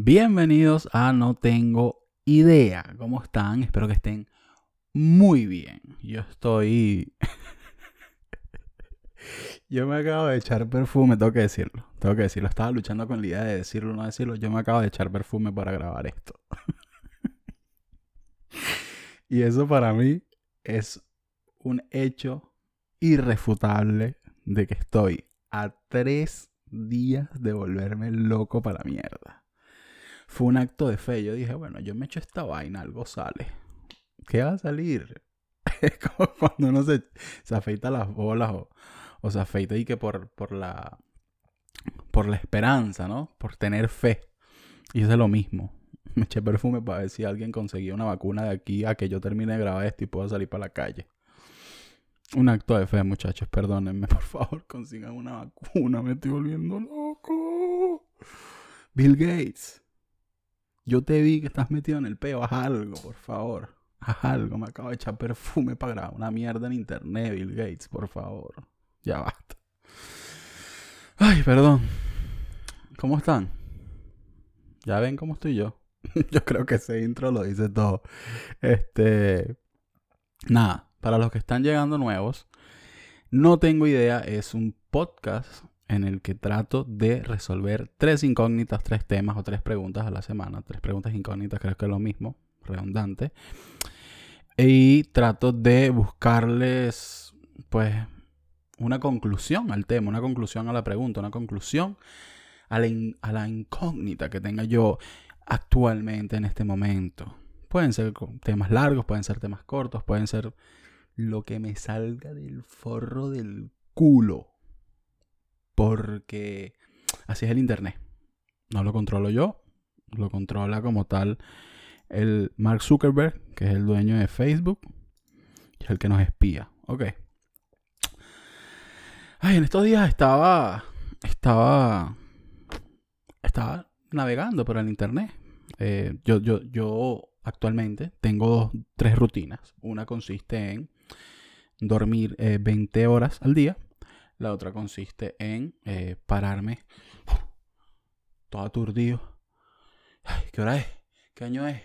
Bienvenidos a No Tengo Idea. ¿Cómo están? Espero que estén muy bien. Yo estoy... Yo me acabo de echar perfume, tengo que decirlo. Tengo que decirlo. Estaba luchando con la idea de decirlo o no decirlo. Yo me acabo de echar perfume para grabar esto. y eso para mí es un hecho irrefutable de que estoy a tres días de volverme loco para la mierda fue un acto de fe. Yo dije, bueno, yo me echo esta vaina, algo sale. ¿Qué va a salir? Es como cuando uno se, afeita las bolas o, se afeita y que por, por la por la esperanza, ¿no? Por tener fe. Y es lo mismo. Me eché perfume para ver si alguien conseguía una vacuna de aquí a que yo termine de grabar esto y pueda salir para la calle. Un acto de fe, muchachos. Perdónenme, por favor, consigan una vacuna. Me estoy volviendo loco. Bill Gates. Yo te vi que estás metido en el peo, haz algo, por favor. Haz algo, me acabo de echar perfume para grabar una mierda en internet, Bill Gates, por favor. Ya basta. Ay, perdón. ¿Cómo están? ¿Ya ven cómo estoy yo? yo creo que ese intro lo dice todo. Este. Nada, para los que están llegando nuevos, no tengo idea, es un podcast en el que trato de resolver tres incógnitas, tres temas o tres preguntas a la semana. Tres preguntas incógnitas, creo que es lo mismo, redundante. Y trato de buscarles, pues, una conclusión al tema, una conclusión a la pregunta, una conclusión a la, incógnita que tenga yo actualmente en este momento. Pueden ser temas largos, pueden ser temas cortos, pueden ser lo que me salga del forro del culo porque así es el Internet. No lo controlo yo, lo controla como tal el Mark Zuckerberg, que es el dueño de Facebook, y es el que nos espía. Ok. Ay, en estos días estaba. Estaba. Estaba navegando por el internet. Eh, yo, yo, yo actualmente tengo tres rutinas. Una consiste en dormir 20 eh, horas al día la otra consiste en eh, pararme todo aturdido. ¿Qué hora es? ¿Qué año es?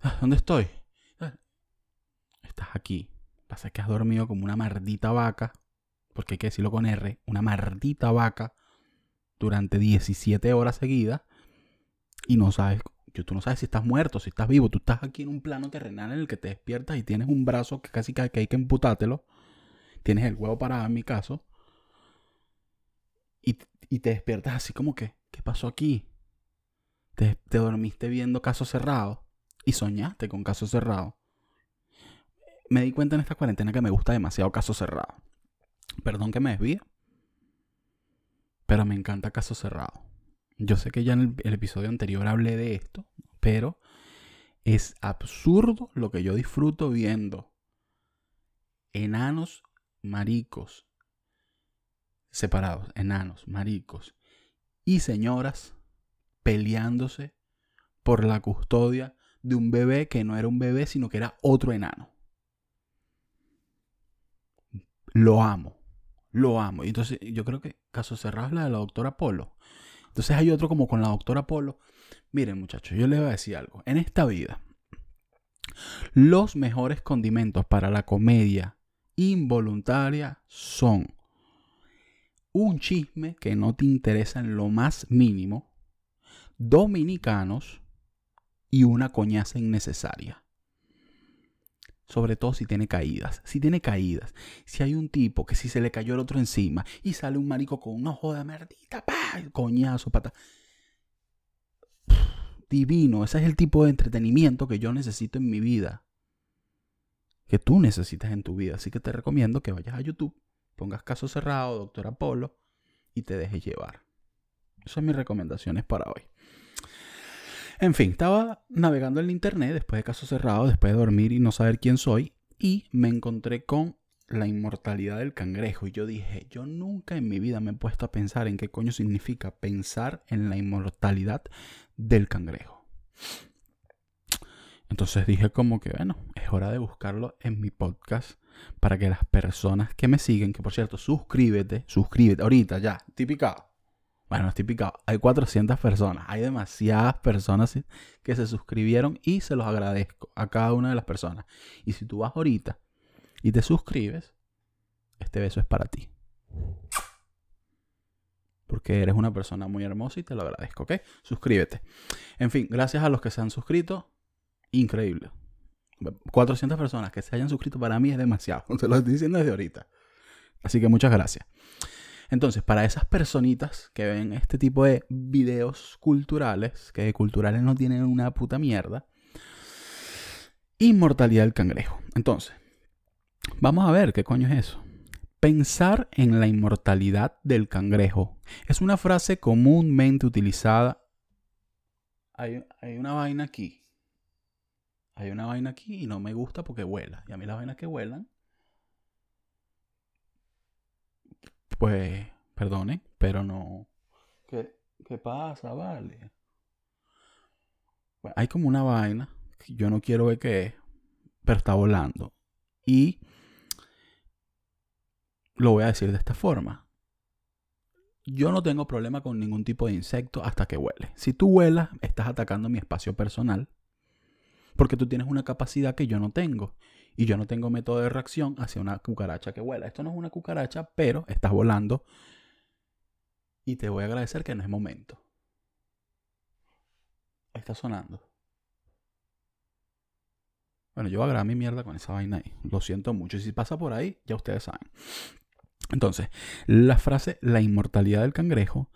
Ah, ¿Dónde estoy? Ah, estás aquí. Pasa que has dormido como una maldita vaca, porque hay que decirlo con R, una maldita vaca durante 17 horas seguidas y no sabes, tú no sabes si estás muerto, si estás vivo, tú estás aquí en un plano terrenal en el que te despiertas y tienes un brazo que casi que hay que emputártelo, tienes el huevo parado en mi caso, y, te despiertas así como que, ¿qué pasó aquí? Te, te dormiste viendo casos cerrados y soñaste con casos cerrados. Me di cuenta en esta cuarentena que me gusta demasiado casos cerrados. Perdón que me desvíe. Pero me encanta casos cerrados. Yo sé que ya en el, episodio anterior hablé de esto, pero es absurdo lo que yo disfruto viendo. Enanos maricos separados, enanos, maricos y señoras peleándose por la custodia de un bebé que no era un bebé, sino que era otro enano. Lo amo, lo amo. Y entonces yo creo que caso cerrado es la de la doctora Polo. Entonces hay otro como con la doctora Polo. Miren muchachos, yo les voy a decir algo. En esta vida, los mejores condimentos para la comedia involuntaria son un chisme que no te interesa en lo más mínimo, dominicanos y una coñaza innecesaria. Sobre todo si tiene caídas. Si tiene caídas. Si hay un tipo que si se le cayó el otro encima y sale un marico con un ojo de merdita, pa, coñazo, pata. Divino. Ese es el tipo de entretenimiento que yo necesito en mi vida. Que tú necesitas en tu vida. Así que te recomiendo que vayas a YouTube pongas caso cerrado, doctor Apolo, y te dejes llevar. Esas son mis recomendaciones para hoy. En fin, estaba navegando en internet después de caso cerrado, después de dormir y no saber quién soy, y me encontré con la inmortalidad del cangrejo. Y yo dije, yo nunca en mi vida me he puesto a pensar en qué coño significa pensar en la inmortalidad del cangrejo. Entonces dije como que, bueno, es hora de buscarlo en mi podcast para que las personas que me siguen, que por cierto, suscríbete, suscríbete ahorita ya, típica, Bueno, picado. Hay 400 personas. Hay demasiadas personas que se suscribieron y se los agradezco a cada una de las personas. Y si tú vas ahorita y te suscribes, este beso es para ti. Porque eres una persona muy hermosa y te lo agradezco, ¿ok? Suscríbete. En fin, gracias a los que se han suscrito. Increíble. 400 personas que se hayan suscrito para mí es demasiado. Se lo estoy diciendo desde ahorita. Así que muchas gracias. Entonces, para esas personitas que ven este tipo de videos culturales, que de culturales no tienen una puta mierda, inmortalidad del cangrejo. Entonces, vamos a ver qué coño es eso. Pensar en la inmortalidad del cangrejo es una frase comúnmente utilizada. Hay, hay una vaina aquí. Hay una vaina aquí y no me gusta porque vuela. Y a mí las vainas que vuelan pues, perdone, pero no. ¿Qué, qué pasa, vale? hay como una vaina que yo no quiero ver qué es, pero está volando. Y lo voy a decir de esta forma. Yo no tengo problema con ningún tipo de insecto hasta que huele. Si tú vuelas, estás atacando mi espacio personal. Porque tú tienes una capacidad que yo no tengo y yo no tengo método de reacción hacia una cucaracha que vuela. Esto no es una cucaracha, pero estás volando y te voy a agradecer que no es momento. Está sonando. Bueno, yo voy a grabar mi mierda con esa vaina ahí. Lo siento mucho. Y si pasa por ahí, ya ustedes saben. Entonces, la frase la inmortalidad del cangrejo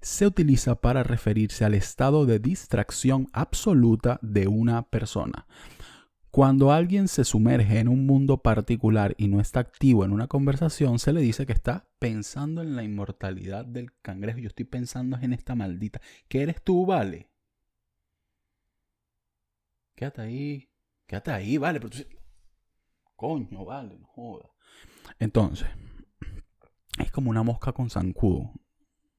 se utiliza para referirse al estado de distracción absoluta de una persona. Cuando alguien se sumerge en un mundo particular y no está activo en una conversación, se le dice que está pensando en la inmortalidad del cangrejo. Yo estoy pensando en esta maldita. ¿Qué eres tú, vale? Quédate ahí. Quédate ahí, vale. Pero Coño, vale, no joda. Entonces, es como una mosca con zancudo.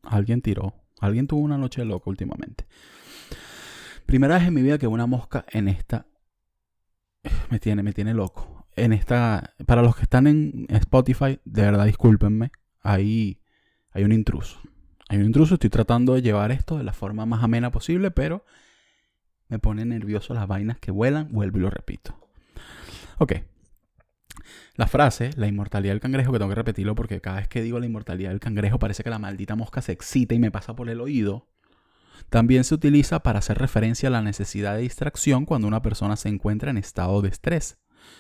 Alguien tiró. Alguien tuvo una noche loca últimamente. Primera vez en mi vida que una mosca en esta me tiene, me tiene loco. En esta, para los que están en Spotify, de verdad discúlpenme, ahí hay un intruso. Hay un intruso, estoy tratando de llevar esto de la forma más amena posible, pero me pone nervioso las vainas que vuelan, vuelvo y lo repito. Ok. La frase, la inmortalidad del cangrejo, que tengo que repetirlo porque cada vez que digo la inmortalidad del cangrejo parece que la maldita mosca se excita y me pasa por el oído. También se utiliza para hacer referencia a la necesidad de distracción cuando una persona se encuentra en estado de estrés.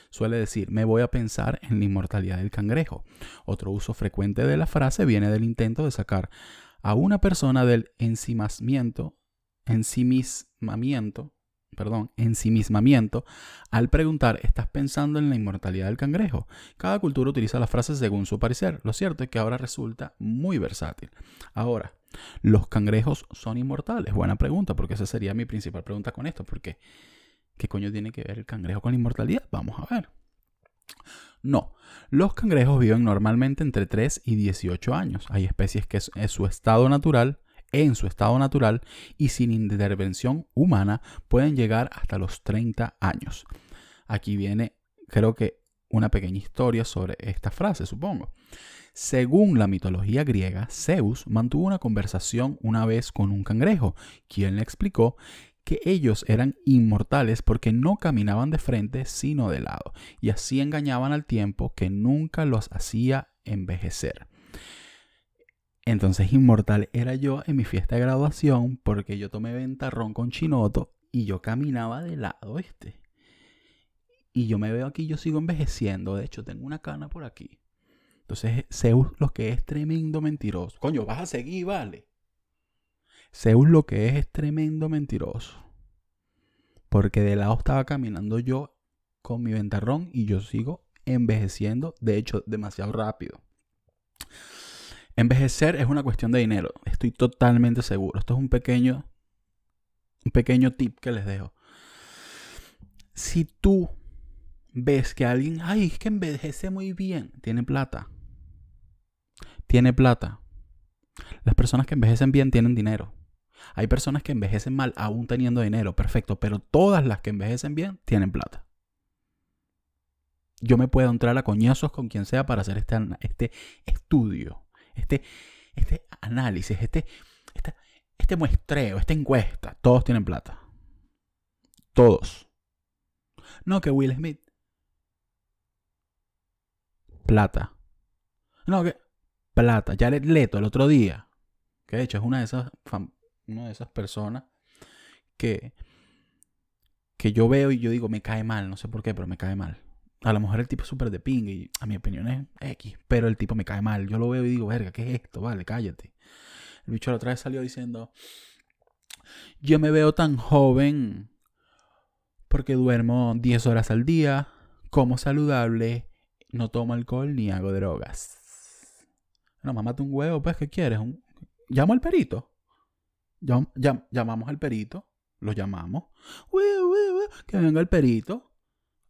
Suele decir, me voy a pensar en la inmortalidad del cangrejo. Otro uso frecuente de la frase viene del intento de sacar a una persona del ensimismamiento, perdón, ensimismamiento, al preguntar, ¿estás pensando en la inmortalidad del cangrejo? Cada cultura utiliza la frase según su parecer. Lo cierto es que ahora resulta muy versátil. Ahora, ¿Los cangrejos son inmortales? Buena pregunta, porque esa sería mi principal pregunta con esto. Porque, ¿qué coño tiene que ver el cangrejo con la inmortalidad? Vamos a ver. No, los cangrejos viven normalmente entre 3 y 18 años. Hay especies que en su estado natural, en su estado natural y sin intervención humana pueden llegar hasta los 30 años. Aquí viene, creo que, una pequeña historia sobre esta frase, supongo. Según la mitología griega, Zeus mantuvo una conversación una vez con un cangrejo, quien le explicó que ellos eran inmortales porque no caminaban de frente sino de lado, y así engañaban al tiempo que nunca los hacía envejecer. Entonces inmortal era yo en mi fiesta de graduación porque yo tomé ventarrón con chinoto y yo caminaba de lado, este. Y yo me veo aquí, yo sigo envejeciendo, de hecho tengo una cana por aquí. Entonces, Zeus lo que es tremendo mentiroso. Coño, vas a seguir, vale. Zeus lo que es es tremendo mentiroso. Porque de lado estaba caminando yo con mi ventarrón y yo sigo envejeciendo, de hecho, demasiado rápido. Envejecer es una cuestión de dinero, estoy totalmente seguro. Esto es un pequeño, un pequeño tip que les dejo. Si tú ves que alguien, ay, es que envejece muy bien, tiene plata, tiene plata. Las personas que envejecen bien tienen dinero. Hay personas que envejecen mal aún teniendo dinero, perfecto, pero todas las que envejecen bien tienen plata. Yo me puedo entrar a coñazos con quien sea para hacer este, este estudio, este, este análisis, este, este, este muestreo, esta encuesta, todos tienen plata. Todos. No que Will Smith. Plata. No que plata. Jared Leto el otro día. Que de hecho es una de esas, una de esas personas que, que yo veo y yo digo, me cae mal. No sé por qué, pero me cae mal. A lo mejor el tipo es súper de ping y a mi opinión es X, pero el tipo me cae mal. Yo lo veo y digo, verga, ¿qué es esto? Vale, cállate. El bicho la otra vez salió diciendo, yo me veo tan joven porque duermo 10 horas al día, como saludable, no tomo alcohol ni hago drogas. No, mamate un huevo, pues, ¿qué quieres? Llamo al perito. llamamos al perito. Lo llamamos. Que venga el perito.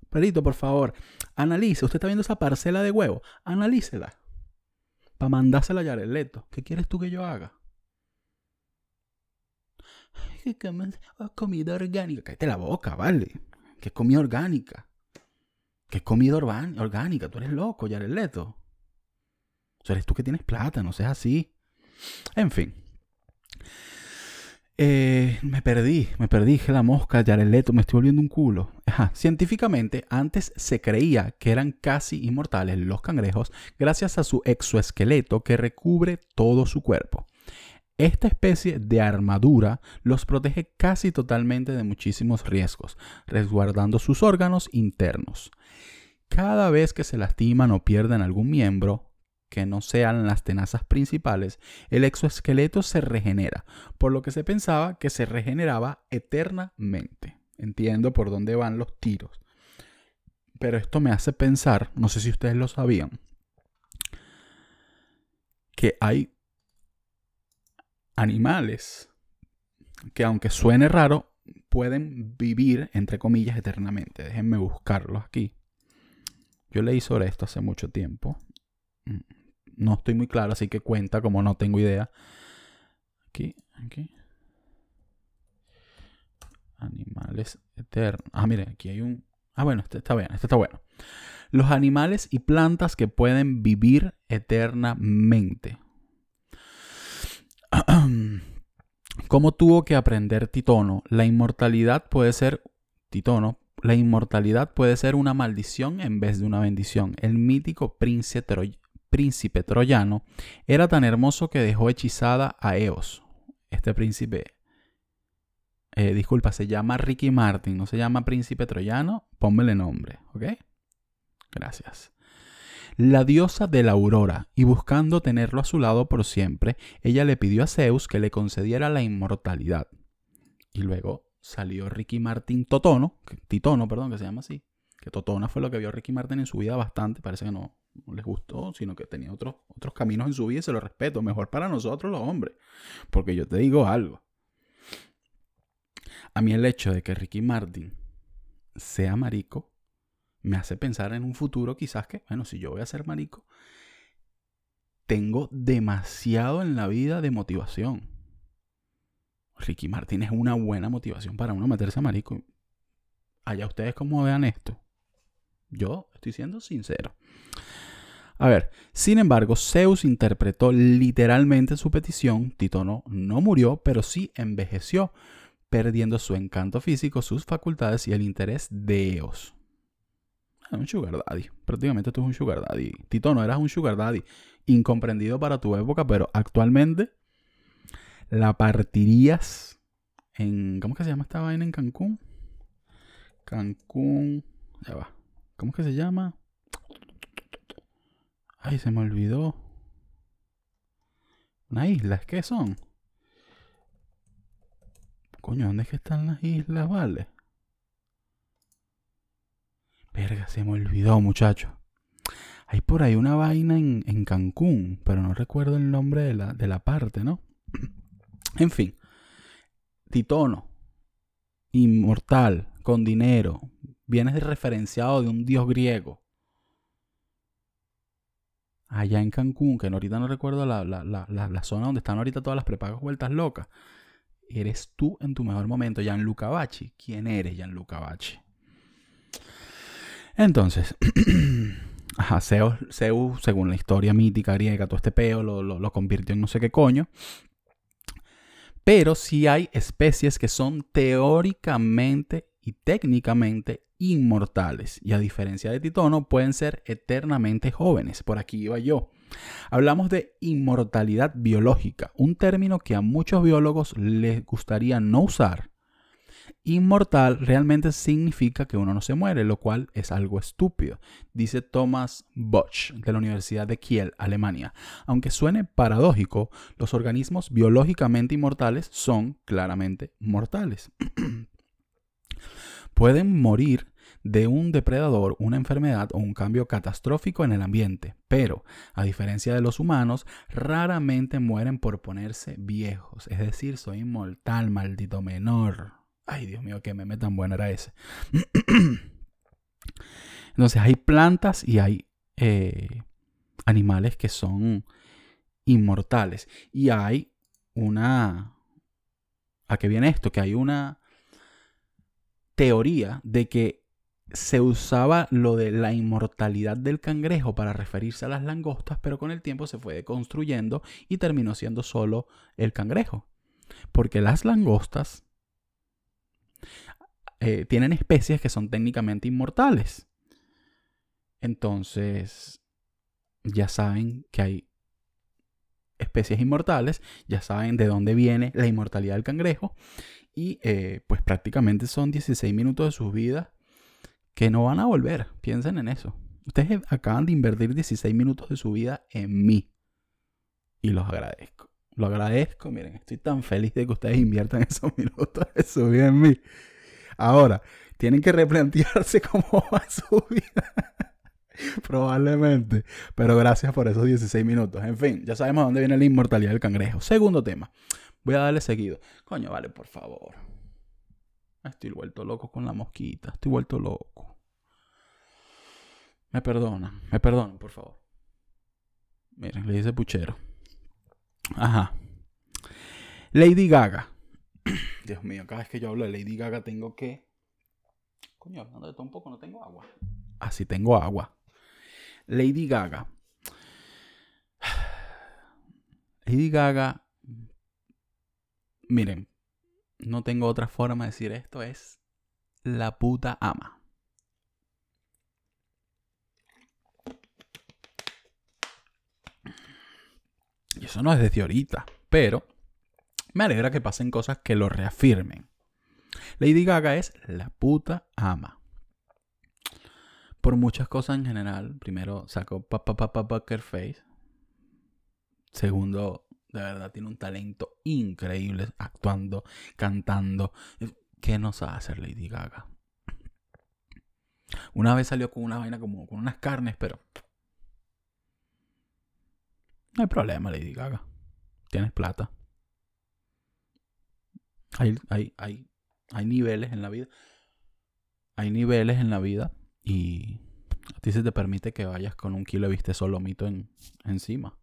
Perito, por favor, analice. Usted está viendo esa parcela de huevo. Analícela. Para mandársela a Yared ¿Qué quieres tú que yo haga? ¿Qué comida orgánica. Cállate la boca, vale. ¿Qué comida orgánica? ¿Qué comida orgánica? Tú eres loco, Yared Leto. O eres tú que tienes plata, no seas así. En fin. Eh, me perdí, me perdí, que la mosca, Yareleto, me estoy volviendo un culo. Científicamente, antes se creía que eran casi inmortales los cangrejos gracias a su exoesqueleto que recubre todo su cuerpo. Esta especie de armadura los protege casi totalmente de muchísimos riesgos, resguardando sus órganos internos. Cada vez que se lastiman o pierden algún miembro, que no sean las tenazas principales, el exoesqueleto se regenera, por lo que se pensaba que se regeneraba eternamente. Entiendo por dónde van los tiros. Pero esto me hace pensar, no sé si ustedes lo sabían, que hay animales que aunque suene raro, pueden vivir, entre comillas, eternamente. Déjenme buscarlos aquí. Yo leí sobre esto hace mucho tiempo. No estoy muy claro, así que cuenta como no tengo idea. Aquí, aquí. Animales eternos. Ah, mire, aquí hay un... Ah, bueno, este está bien, este está bueno. Los animales y plantas que pueden vivir eternamente. ¿Cómo tuvo que aprender Titono? La inmortalidad puede ser... Titono, la inmortalidad puede ser una maldición en vez de una bendición. El mítico príncipe, príncipe troyano era tan hermoso que dejó hechizada a Eos. Este príncipe, eh, disculpa, se llama Ricky Martin, no se llama príncipe troyano, pónmele nombre, ¿ok? Gracias. La diosa de la aurora, y buscando tenerlo a su lado por siempre, ella le pidió a Zeus que le concediera la inmortalidad. Y luego salió Ricky Martin Totono, Titono, perdón, que se llama así. Que Totona fue lo que vio Ricky Martin en su vida bastante, parece que no, no les gustó, sino que tenía otros, otros caminos en su vida y se lo respeto. Mejor para nosotros los hombres. Porque yo te digo algo. A mí el hecho de que Ricky Martin sea marico me hace pensar en un futuro quizás que, bueno, si yo voy a ser marico, tengo demasiado en la vida de motivación. Ricky Martin es una buena motivación para uno meterse a marico. Allá ustedes como vean esto. Yo estoy siendo sincero. A ver, sin embargo, Zeus interpretó literalmente su petición. Titono no murió, pero sí envejeció, perdiendo su encanto físico, sus facultades y el interés de Eos. Un sugar daddy. Prácticamente tú eres un sugar daddy. Titono, eras un sugar daddy. Incomprendido para tu época, pero actualmente la partirías en... ¿Cómo que se llama esta vaina en Cancún? Cancún... Ya va. ¿Cómo que se llama? Ay, se me olvidó. Una isla, ¿qué son? Coño, ¿dónde es que están las islas, vale? Verga, se me olvidó, muchacho. Hay por ahí una vaina en, en Cancún, pero no recuerdo el nombre de la, de la parte, ¿no? en fin. Titono. Inmortal, con dinero, vienes referenciado de un dios griego. Allá en Cancún, que ahorita no recuerdo la, la, zona donde están ahorita todas las prepagas vueltas locas. Eres tú en tu mejor momento, Gianluca Bachi. ¿Quién eres, Gianluca Bachi? Entonces, Ajá, Zeus, según la historia mítica griega, todo este peo lo, lo, lo convirtió en no sé qué coño. Pero sí hay especies que son teóricamente y técnicamente inmortales. Y a diferencia de Titono, pueden ser eternamente jóvenes. Por aquí iba yo. Hablamos de inmortalidad biológica, un término que a muchos biólogos les gustaría no usar. Inmortal realmente significa que uno no se muere, lo cual es algo estúpido, dice Thomas Bosch de la Universidad de Kiel, Alemania. Aunque suene paradójico, los organismos biológicamente inmortales son claramente mortales. Pueden morir de un depredador, una enfermedad o un cambio catastrófico en el ambiente, pero, a diferencia de los humanos, raramente mueren por ponerse viejos, es decir, soy inmortal, maldito menor. Ay, Dios mío, qué meme tan bueno era ese. Entonces hay plantas y hay eh, animales que son inmortales. Y hay una... ¿A qué viene esto? Que hay una teoría de que se usaba lo de la inmortalidad del cangrejo para referirse a las langostas, pero con el tiempo se fue construyendo y terminó siendo solo el cangrejo. Porque las langostas eh, tienen especies que son técnicamente inmortales. Entonces, ya saben que hay especies inmortales, ya saben de dónde viene la inmortalidad del cangrejo y eh, pues prácticamente son 16 minutos de su vida que no van a volver. Piensen en eso. Ustedes acaban de invertir 16 minutos de su vida en mí. Y los agradezco. Lo agradezco. Miren, estoy tan feliz de que ustedes inviertan esos minutos de su vida en mí. Ahora, tienen que replantearse cómo va su vida. Probablemente. Pero gracias por esos 16 minutos. En fin, ya sabemos dónde viene la inmortalidad del cangrejo. Segundo tema. Voy a darle seguido. Coño, vale, por favor. Estoy vuelto loco con la mosquita. Estoy vuelto loco. Me perdonan. Me perdonan, por favor. Miren, le dice puchero. Ajá. Lady Gaga. Dios mío, cada vez que yo hablo de Lady Gaga tengo que... Coño, hablando de todo un poco, no tengo agua. Ah, sí tengo agua. Lady Gaga. Lady Gaga. Miren, no tengo otra forma de decir esto, es la puta ama. Y eso no es de ahorita, pero me alegra que pasen cosas que lo reafirmen. Lady Gaga es la puta ama. Por muchas cosas en general. Primero sacó Papa Papa Poker Face. Segundo, de verdad tiene un talento increíble actuando, cantando. ¿Qué no sabe hacer Lady Gaga? Una vez salió con una vaina como con unas carnes, pero no hay problema, Lady Gaga. Tienes plata. Hay, hay, hay, hay niveles en la vida. Hay niveles en la vida y a ti se te permite que vayas con un kilo de viste solomito en, encima.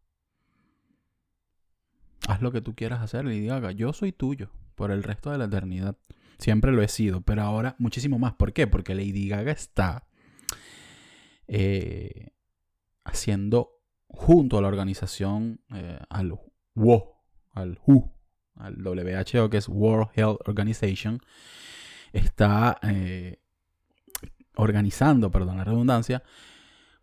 Haz lo que tú quieras hacer, Lady Gaga. Yo soy tuyo por el resto de la eternidad. Siempre lo he sido, pero ahora muchísimo más. ¿Por qué? Porque Lady Gaga está eh, haciendo junto a la organización, eh, al WHO, al WHO, al WHO, que es World Health Organization, está eh, organizando, perdón la redundancia,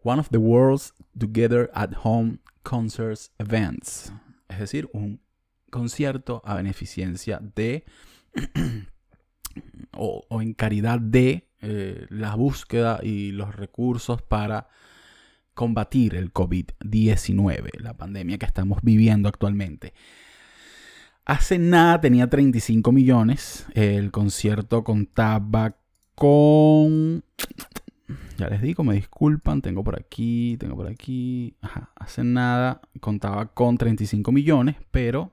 one of the world's together at home concerts events es decir, un concierto a beneficencia de o, en caridad de eh, la búsqueda y los recursos para combatir el COVID-19, la pandemia que estamos viviendo actualmente. Hace nada tenía 35 millones, el concierto contaba con ya les digo, me disculpan, tengo por aquí, tengo por aquí. Ajá, hace nada contaba con 35 millones, pero...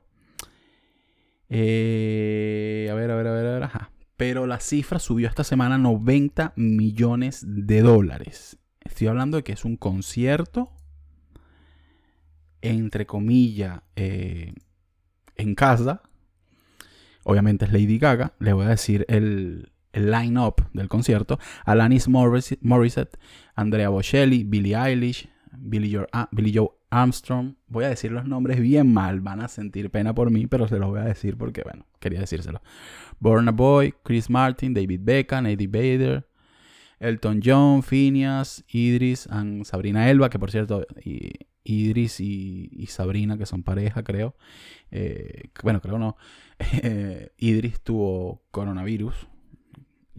Eh, a ver, a ver, a ver, a ver, ajá. Pero la cifra subió esta semana a 90 millones de dólares. Estoy hablando de que es un concierto, entre comillas, eh, en casa. Obviamente es Lady Gaga. Le voy a decir el, el line-up del concierto, Alanis Morissette, Andrea Bocelli, Billie Eilish, Billie Joe, Armstrong. Voy a decir los nombres bien mal, van a sentir pena por mí, pero se los voy a decir porque, bueno, quería decírselo. Born Boy, Chris Martin, David Beckham, Eddie Bader, Elton John, Phineas, Idris, and Sabrina Elba, que por cierto, Idris y, Sabrina, que son pareja, creo. Eh, bueno, creo no. Idris tuvo coronavirus,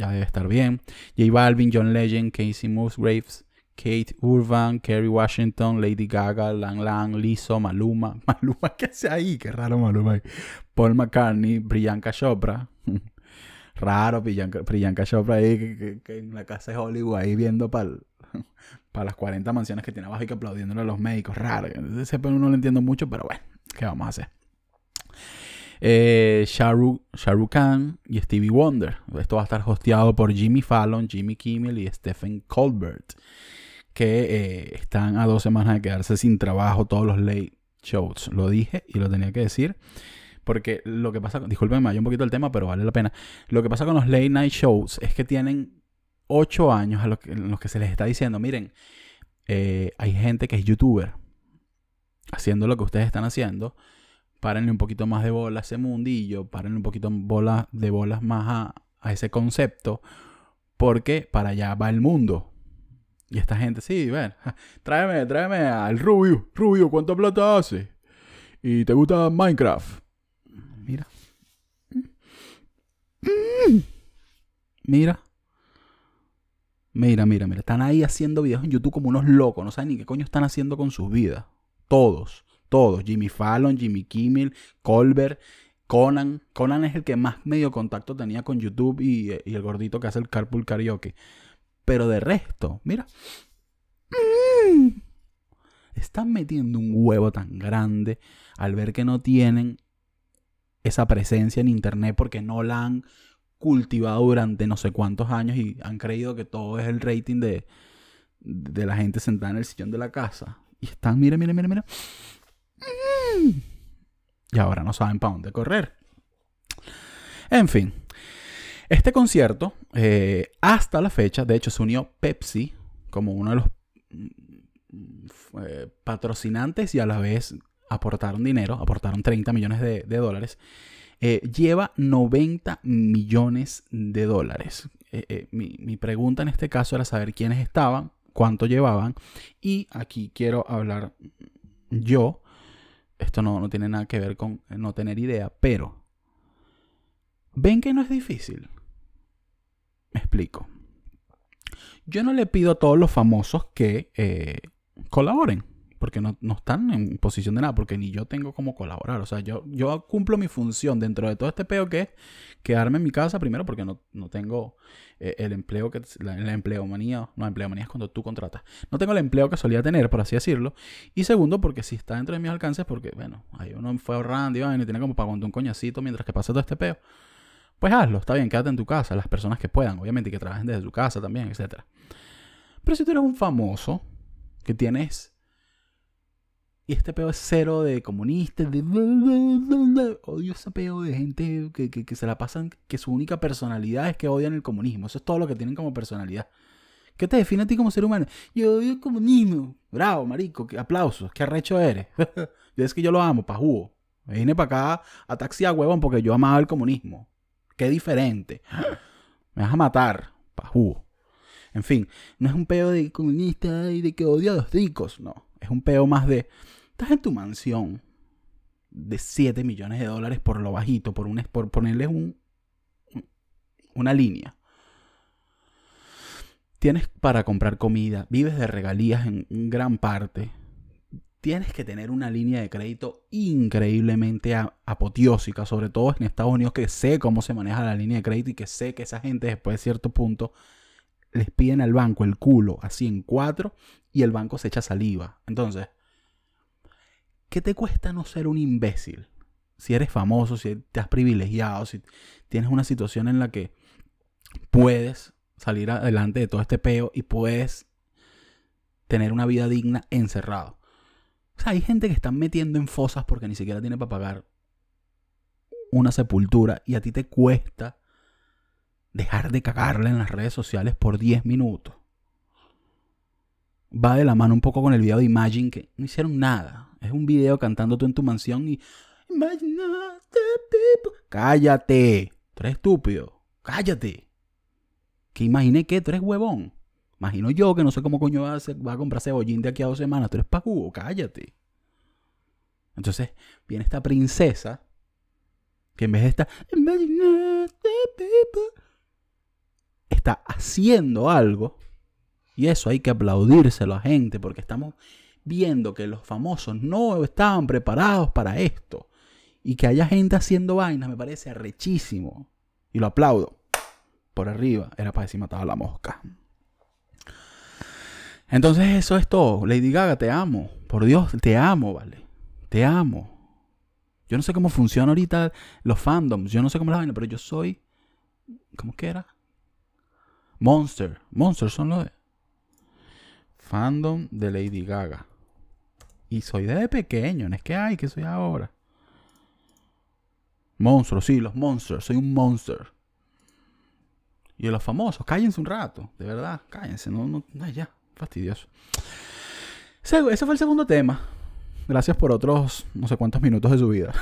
ya debe estar bien. J Balvin, John Legend, Casey Musgraves, Kate Urban, Kerry Washington, Lady Gaga, Lang Lang, Lizzo, Maluma. Maluma, ¿qué hace ahí? Qué raro Maluma. Paul McCartney, Priyanka Chopra. raro Priyanka, Chopra ahí que, en la casa de Hollywood ahí viendo para para las 40 mansiones que tiene abajo y que aplaudiéndole a los médicos. Raro. Ese no lo entiendo mucho, pero bueno, ¿qué vamos a hacer? Eh, Khan y Stevie Wonder. Esto va a estar hosteado por Jimmy Fallon, Jimmy Kimmel y Stephen Colbert, que eh, están a dos semanas de quedarse sin trabajo todos los late shows. Lo dije y lo tenía que decir. Porque lo que pasa, disculpenme, hay un poquito el tema, pero vale la pena. Lo que pasa con los late night shows es que tienen ocho años que, los que se les está diciendo, miren, eh, hay gente que es youtuber haciendo lo que ustedes están haciendo párenle un poquito más de bola a ese mundillo, párenle un poquito bola, de bolas más a, ese concepto, porque para allá va el mundo. Y esta gente, sí, ven, tráeme, tráeme al Rubio. Rubio, ¿cuánto plata hace? ¿Y te gusta Minecraft? Mira. Mira. Mira, mira, mira. Están ahí haciendo videos en YouTube como unos locos. No saben ni qué coño están haciendo con sus vidas. Todos todos, Jimmy Fallon, Jimmy Kimmel, Colbert, Conan. Conan es el que más medio contacto tenía con YouTube y, el gordito que hace el carpool karaoke. Pero de resto, mira. Mm, están metiendo un huevo tan grande al ver que no tienen esa presencia en internet porque no la han cultivado durante no sé cuántos años y han creído que todo es el rating de, de la gente sentada en el sillón de la casa. Y están, mira, mira, mira, mira. Y ahora no saben para dónde correr. En fin, este concierto, eh, hasta la fecha, de hecho se unió Pepsi como uno de los mm, eh, patrocinantes y a la vez aportaron dinero, aportaron 30 millones de, dólares. Eh, lleva 90 millones de dólares. Mi, pregunta en este caso era saber quiénes estaban, cuánto llevaban. Y aquí quiero hablar yo esto no, tiene nada que ver con no tener idea, pero ven que no es difícil. Me explico. Yo no le pido a todos los famosos que eh, colaboren porque no, están en posición de nada, porque ni yo tengo cómo colaborar. O sea, yo, yo cumplo mi función dentro de todo este peo que es quedarme en mi casa, primero porque no, tengo eh, el empleo que la, la empleomanía, no, empleomanía es cuando tú contratas. No tengo el empleo que solía tener, por así decirlo. Y segundo, porque si está dentro de mis alcances, porque, bueno, ahí uno fue ahorrando y, y tiene como para un coñacito mientras que pasa todo este peo. Pues hazlo, está bien, quédate en tu casa, las personas que puedan, obviamente, y que trabajen desde tu casa también, etc. Pero si tú eres un famoso, que tienes y este peo es cero de comunistas, de... Odio ese peo de gente que, se la pasan, que su única personalidad es que odian el comunismo. Eso es todo lo que tienen como personalidad. ¿Qué te define a ti como ser humano? Yo odio el comunismo. Bravo, marico. ¿Qué aplausos. Qué arrecho eres. es que yo lo amo, pa' jugo. Me vine para acá a taxi a huevón porque yo amaba el comunismo. Qué diferente. Me vas a matar, pa' jugo. En fin, no es un peo de comunista y de que odio a los ricos. No. Es un peo más de estás en tu mansión de 7 millones de dólares por lo bajito, por, un, por ponerle un, una línea. Tienes para comprar comida, vives de regalías en gran parte. Tienes que tener una línea de crédito increíblemente apoteósica, sobre todo en Estados Unidos, que sé cómo se maneja la línea de crédito y que sé que esa gente después de cierto punto les piden al banco el culo así en cuatro y el banco se echa saliva. Entonces, ¿Qué te cuesta no ser un imbécil? Si eres famoso, si te has privilegiado, si tienes una situación en la que puedes salir adelante de todo este peo y puedes tener una vida digna encerrado. O sea, hay gente que está metiendo en fosas porque ni siquiera tiene para pagar una sepultura y a ti te cuesta dejar de cagarle en las redes sociales por 10 minutos. Va de la mano un poco con el video de Imagine que no hicieron nada. Es un video cantando tú en tu mansión y... Cállate. Tú eres estúpido. Cállate. Que imaginé que tú eres huevón. Imagino yo que no sé cómo coño va a, comprar cebollín de aquí a dos semanas. Tú eres pajugo. Cállate. Entonces viene esta princesa que en vez de estar está haciendo algo y eso hay que aplaudírselo a gente porque estamos viendo que los famosos no estaban preparados para esto y que haya gente haciendo vainas me parece arrechísimo y lo aplaudo por arriba era para decir mataba la mosca entonces eso es todo Lady Gaga te amo por Dios te amo vale te amo yo no sé cómo funciona ahorita los fandoms. Yo no sé cómo la vaina, pero yo soy. ¿Cómo que era? Monster. Monster son los. Fandom de Lady Gaga. Y soy desde pequeño, no es que hay, que soy ahora. Monstruos, sí, los monsters. Soy un monster. Y los famosos, cállense un rato, de verdad, cállense, no, no, no ya, fastidioso. Ese fue el segundo tema. Gracias por otros no sé cuántos minutos de su vida.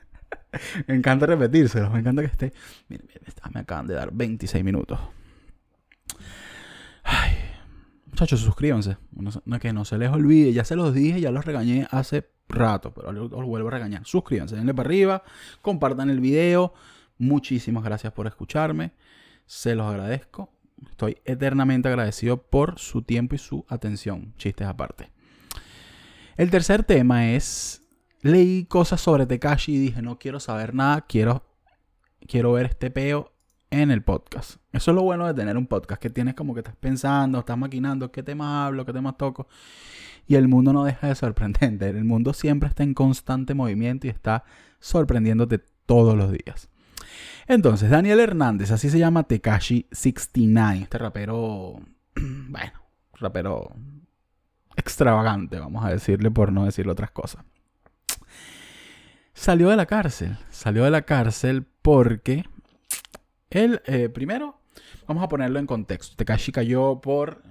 me encanta repetírselo, me encanta que esté. Miren, me acaban de dar 26 minutos. Ay, muchachos, suscríbanse. No, que no se les olvide, ya se los dije, ya los regañé hace rato, pero los vuelvo a regañar. Suscríbanse, denle para arriba, compartan el video. Muchísimas gracias por escucharme. Se los agradezco. Estoy eternamente agradecido por su tiempo y su atención. Chistes aparte. El tercer tema es, leí cosas sobre Tekashi y dije, no quiero saber nada, quiero, quiero ver este peo en el podcast. Eso es lo bueno de tener un podcast, que tienes como que estás pensando, estás maquinando qué tema hablo, qué tema toco. Y el mundo no deja de sorprender. El mundo siempre está en constante movimiento y está sorprendiéndote todos los días. Entonces, Daniel Hernández, así se llama Tekashi 69, este rapero, bueno, rapero extravagante, vamos a decirle por no decirle otras cosas. Salió de la cárcel, salió de la cárcel porque él, eh, primero, vamos a ponerlo en contexto. Tekashi cayó por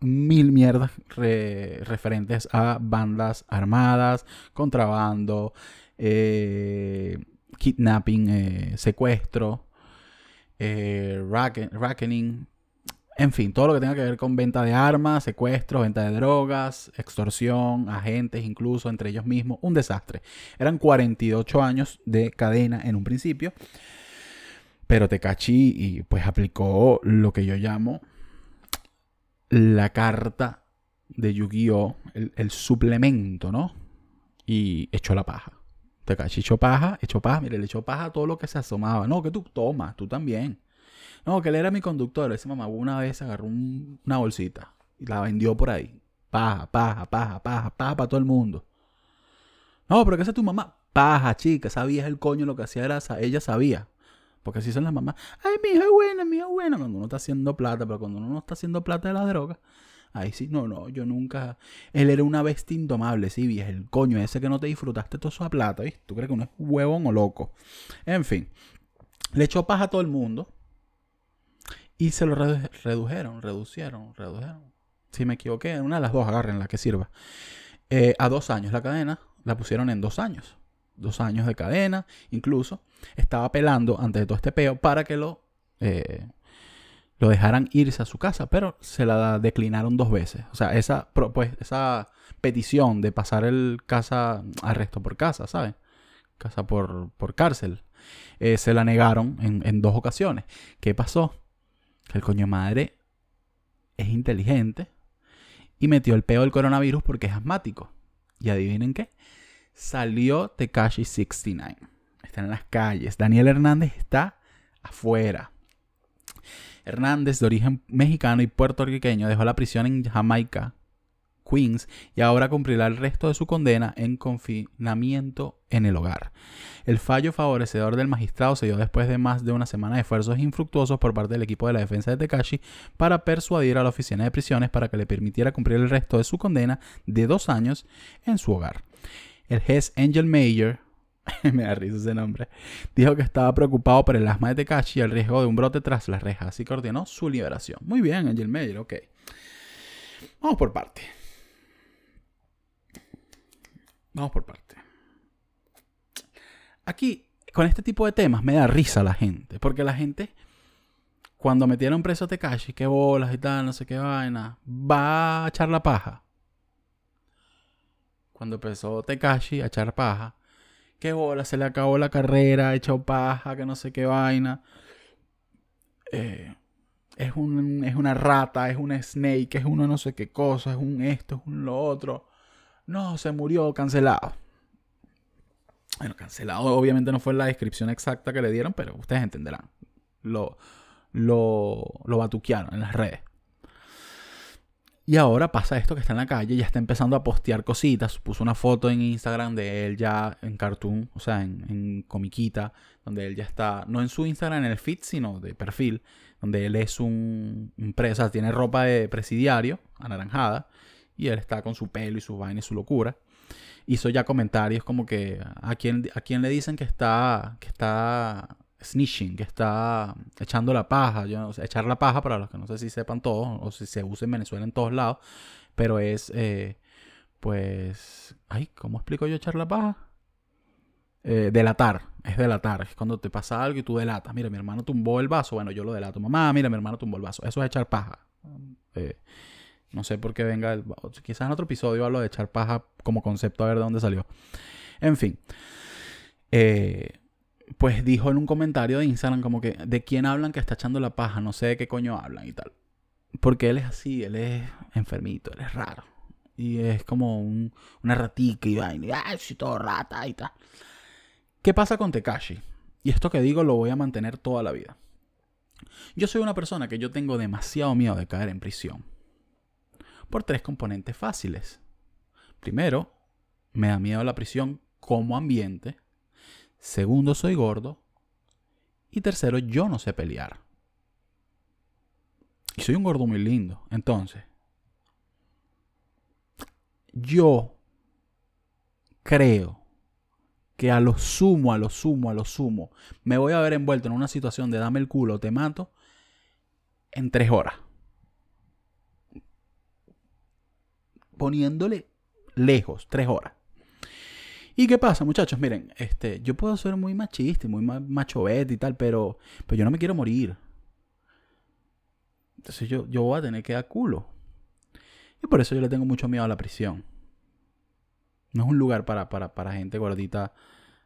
mil mierdas referentes a bandas armadas, contrabando, eh, kidnapping, eh, secuestro, rackening, en fin, todo lo que tenga que ver con venta de armas, secuestros, venta de drogas, extorsión, agentes incluso entre ellos mismos, un desastre. Eran 48 años de cadena en un principio, pero Tecachi y pues aplicó lo que yo llamo la carta de Yu-Gi-Oh, el, suplemento, ¿no? Y echó la paja. Tecachi echó paja, echó paja, mire, le echó paja a todo lo que se asomaba. No, que tú tomas, tú también. No, que él era mi conductor. Ese mamá una vez agarró una bolsita y la vendió por ahí. Paja, paja, paja, paja, paja para todo el mundo. No, pero ¿qué hace tu mamá? Paja, chica. Sabías el coño lo que hacía era, ella sabía. Porque así son las mamás. Ay, mi hija es buena, mi hija es buena. Cuando uno está haciendo plata, pero cuando uno no está haciendo plata de la droga. Ahí sí, no, no, yo nunca. Él era una bestia indomable, sí, vieja. El coño ese que no te disfrutaste toda su plata, ¿viste? ¿Tú crees que uno es huevón o loco? En fin. Le echó paja a todo el mundo. Y se lo redujeron, reducieron, redujeron. Si me equivoqué, una de las dos, agarren la que sirva. Eh, a dos años la cadena, la pusieron en dos años. Dos años de cadena, incluso. Estaba apelando antes de todo este peo para que lo, eh, lo dejaran irse a su casa, pero se la declinaron dos veces. O sea, esa, pues, esa petición de pasar el casa, arresto por casa, ¿sabes? Casa por, por cárcel, eh, se la negaron en, en dos ocasiones. ¿Qué pasó? que el coño madre es inteligente y metió el peo del coronavirus porque es asmático. Y adivinen qué, salió Tekashi 69. Está en las calles. Daniel Hernández está afuera. Hernández, de origen mexicano y puertorriqueño, dejó la prisión en Jamaica Queens y ahora cumplirá el resto de su condena en confinamiento en el hogar. El fallo favorecedor del magistrado se dio después de más de una semana de esfuerzos infructuosos por parte del equipo de la defensa de Tekashi para persuadir a la oficina de prisiones para que le permitiera cumplir el resto de su condena de dos años en su hogar. El juez Angel Mayer, me da risa ese nombre, dijo que estaba preocupado por el asma de Tekashi y el riesgo de un brote tras las rejas, así que ordenó su liberación. Muy bien, Angel Mayer, ok. Vamos por parte. Vamos por parte. Aquí, con este tipo de temas, me da risa la gente, porque la gente, cuando metieron preso a Tekashi, qué bolas y tal, no sé qué vaina, va a echar la paja. Cuando empezó Tekashi a echar paja, qué bolas, se le acabó la carrera, echó paja, que no sé qué vaina. Eh, es, un, es una rata, es un snake, es uno no sé qué cosa, es un esto, es un lo otro. No, se murió, cancelado. Bueno, cancelado obviamente no fue la descripción exacta que le dieron, pero ustedes entenderán. Lo, lo, lo batuquearon en las redes. Y ahora pasa esto que está en la calle, ya está empezando a postear cositas. Puso una foto en Instagram de él ya en cartoon, o sea, en, en comiquita, donde él ya está, no en su Instagram en el feed, sino de perfil, donde él es un, un o tiene ropa de presidiario, anaranjada, y él está con su pelo y su vaina y su locura. Hizo ya comentarios como que a quién, a quién le dicen que está, que está snitching, que está echando la paja. Yo echar la paja, para los que no sé si sepan todos, o si se usa en Venezuela en todos lados, pero es, eh, pues, ay, ¿cómo explico yo echar la paja? Eh, delatar, es delatar, es cuando te pasa algo y tú delatas. Mira, mi hermano tumbó el vaso, bueno, yo lo delato. Mamá, mira, mi hermano tumbó el vaso. Eso es echar paja. Eh, no sé por qué venga, quizás en otro episodio hablo de echar paja como concepto, a ver de dónde salió. En fin. Eh, pues dijo en un comentario de Instagram como que, ¿de quién hablan que está echando la paja? No sé de qué coño hablan y tal. Porque él es así, él es enfermito, él es raro. Y es como un, una ratica y vaina, ay, todo rata y tal. ¿Qué pasa con Tekashi? Y esto que digo lo voy a mantener toda la vida. Yo soy una persona que yo tengo demasiado miedo de caer en prisión. Por tres componentes fáciles. Primero, me da miedo la prisión como ambiente. Segundo, soy gordo. Y tercero, yo no sé pelear. Y soy un gordo muy lindo. Entonces, yo creo que a lo sumo, a lo sumo, a lo sumo, me voy a ver envuelto en una situación de dame el culo, te mato, en tres horas. Poniéndole lejos, tres horas. ¿Y qué pasa, muchachos? Miren, este, yo puedo ser muy machista y muy macho y tal, pero, pero yo no me quiero morir. Entonces yo, yo voy a tener que dar culo. Y por eso yo le tengo mucho miedo a la prisión. No es un lugar para, para, para gente gordita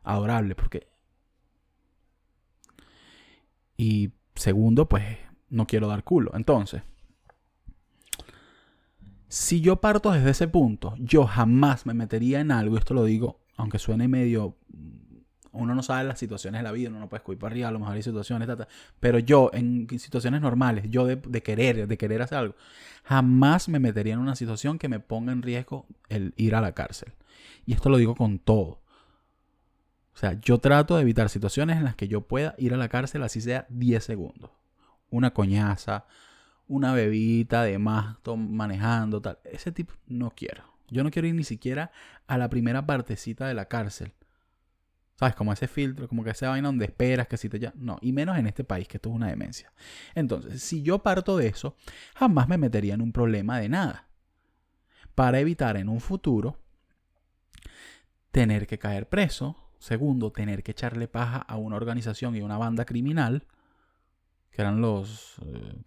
adorable, porque... Y segundo, pues no quiero dar culo. Entonces, si yo parto desde ese punto, yo jamás me metería en algo, esto lo digo aunque suene medio uno no sabe las situaciones de la vida, uno no puede escupir para arriba, a lo mejor hay situaciones, pero yo en situaciones normales, yo de, querer, de querer hacer algo, jamás me metería en una situación que me ponga en riesgo el ir a la cárcel. Y esto lo digo con todo. O sea, yo trato de evitar situaciones en las que yo pueda ir a la cárcel así sea 10 segundos. Una coñaza, una bebita de más manejando, tal. Ese tipo no quiero. Yo no quiero ir ni siquiera a la primera partecita de la cárcel. ¿Sabes? Como ese filtro, como que esa vaina donde esperas que si te ya. No, y menos en este país, que esto es una demencia. Entonces, si yo parto de eso, jamás me metería en un problema de nada. Para evitar en un futuro tener que caer preso. Segundo, tener que echarle paja a una organización y una banda criminal, que eran los uh,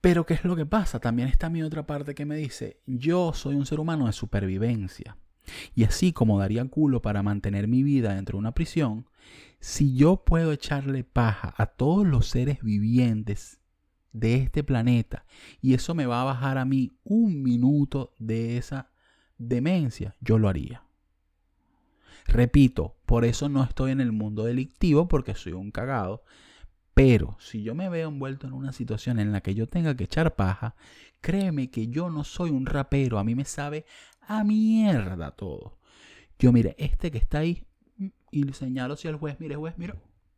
pero ¿qué es lo que pasa? También está mi otra parte que me dice, yo soy un ser humano de supervivencia. Y así como daría culo para mantener mi vida dentro de una prisión, si yo puedo echarle paja a todos los seres vivientes de este planeta y eso me va a bajar a mí un minuto de esa demencia, yo lo haría. Repito, por eso no estoy en el mundo delictivo porque soy un cagado, pero si yo me veo envuelto en una situación en la que yo tenga que echar paja, créeme que yo no soy un rapero, a mí me sabe a mierda todo. Yo mire, este que está ahí, mm, y le señalo hacia el juez, mire juez, mira,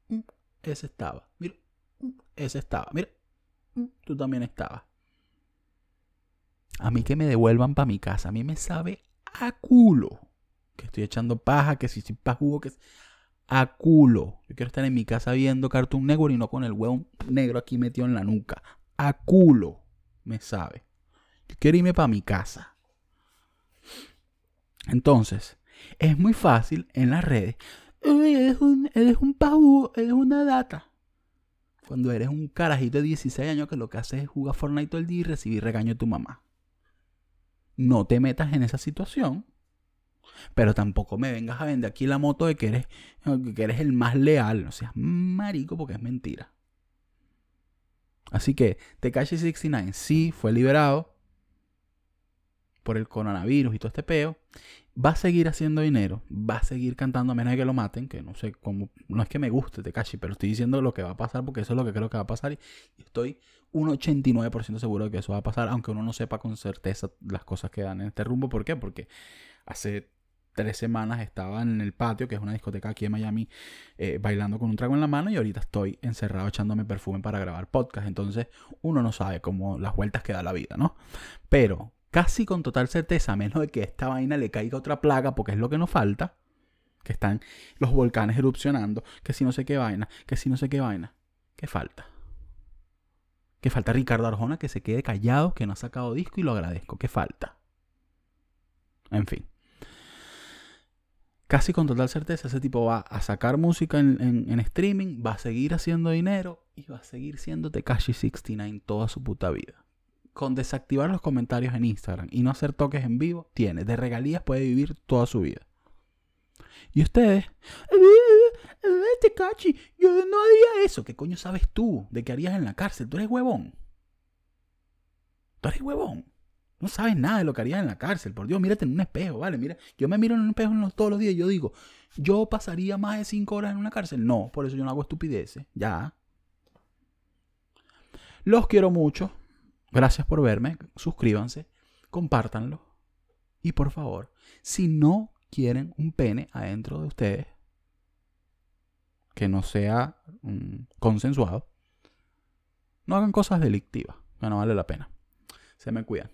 mm, ese estaba, mira, mm, ese estaba, mira, tú también estabas. A mí que me devuelvan para mi casa, a mí me sabe a culo que estoy echando paja, que si pa jugo, que a culo. Yo quiero estar en mi casa viendo Cartoon Network y no con el huevo negro aquí metido en la nuca. A culo, me sabe. Yo quiero irme para mi casa. Entonces, es muy fácil en las redes. Eres un, eres un eres una data. Cuando eres un carajito de 16 años que lo que haces es jugar Fortnite todo el día y recibir regaño de tu mamá. No te metas en esa situación. Pero tampoco me vengas a vender aquí la moto de que eres, que eres el más leal. No seas marico porque es mentira. Así que Tekashi 69 sí fue liberado por el coronavirus y todo este peo va a seguir haciendo dinero, va a seguir cantando a menos de que lo maten, que no sé cómo, no es que me guste Tekashi, pero estoy diciendo lo que va a pasar porque eso es lo que creo que va a pasar y estoy un 89% seguro de que eso va a pasar, aunque uno no sepa con certeza las cosas que dan en este rumbo. ¿Por qué? Porque hace tres semanas estaba en el patio, que es una discoteca aquí en Miami, eh, bailando con un trago en la mano y ahorita estoy encerrado echándome perfume para grabar podcast. Entonces uno no sabe cómo las vueltas que da la vida, ¿no? Pero casi con total certeza, a menos de que esta vaina le caiga otra plaga, porque es lo que nos falta, que están los volcanes erupcionando, que si no sé qué vaina, que si no sé qué vaina, ¿qué falta? ¿Qué falta Ricardo Arjona que se quede callado, que no ha sacado disco y lo agradezco? ¿Qué falta? En fin. Casi con total certeza ese tipo va a sacar música en, en streaming, va a seguir haciendo dinero y va a seguir siendo Tekashi 69 toda su puta vida con desactivar los comentarios en Instagram y no hacer toques en vivo, tiene. De regalías puede vivir toda su vida. Y ustedes, este cachi, yo no haría eso. ¿Qué coño sabes tú de qué harías en la cárcel? Tú eres huevón. Tú eres huevón. No sabes nada de lo que harías en la cárcel. Por Dios, mírate en un espejo, ¿vale? Mira, yo me miro en un espejo todos los días y yo digo, ¿yo pasaría más de cinco horas en una cárcel? No, por eso yo no hago estupideces. Ya. Los quiero mucho. Gracias por verme, suscríbanse, compártanlo. Y por favor, si no quieren un pene adentro de ustedes, que no sea mm, consensuado, no hagan cosas delictivas, que no vale la pena. Se me cuidan.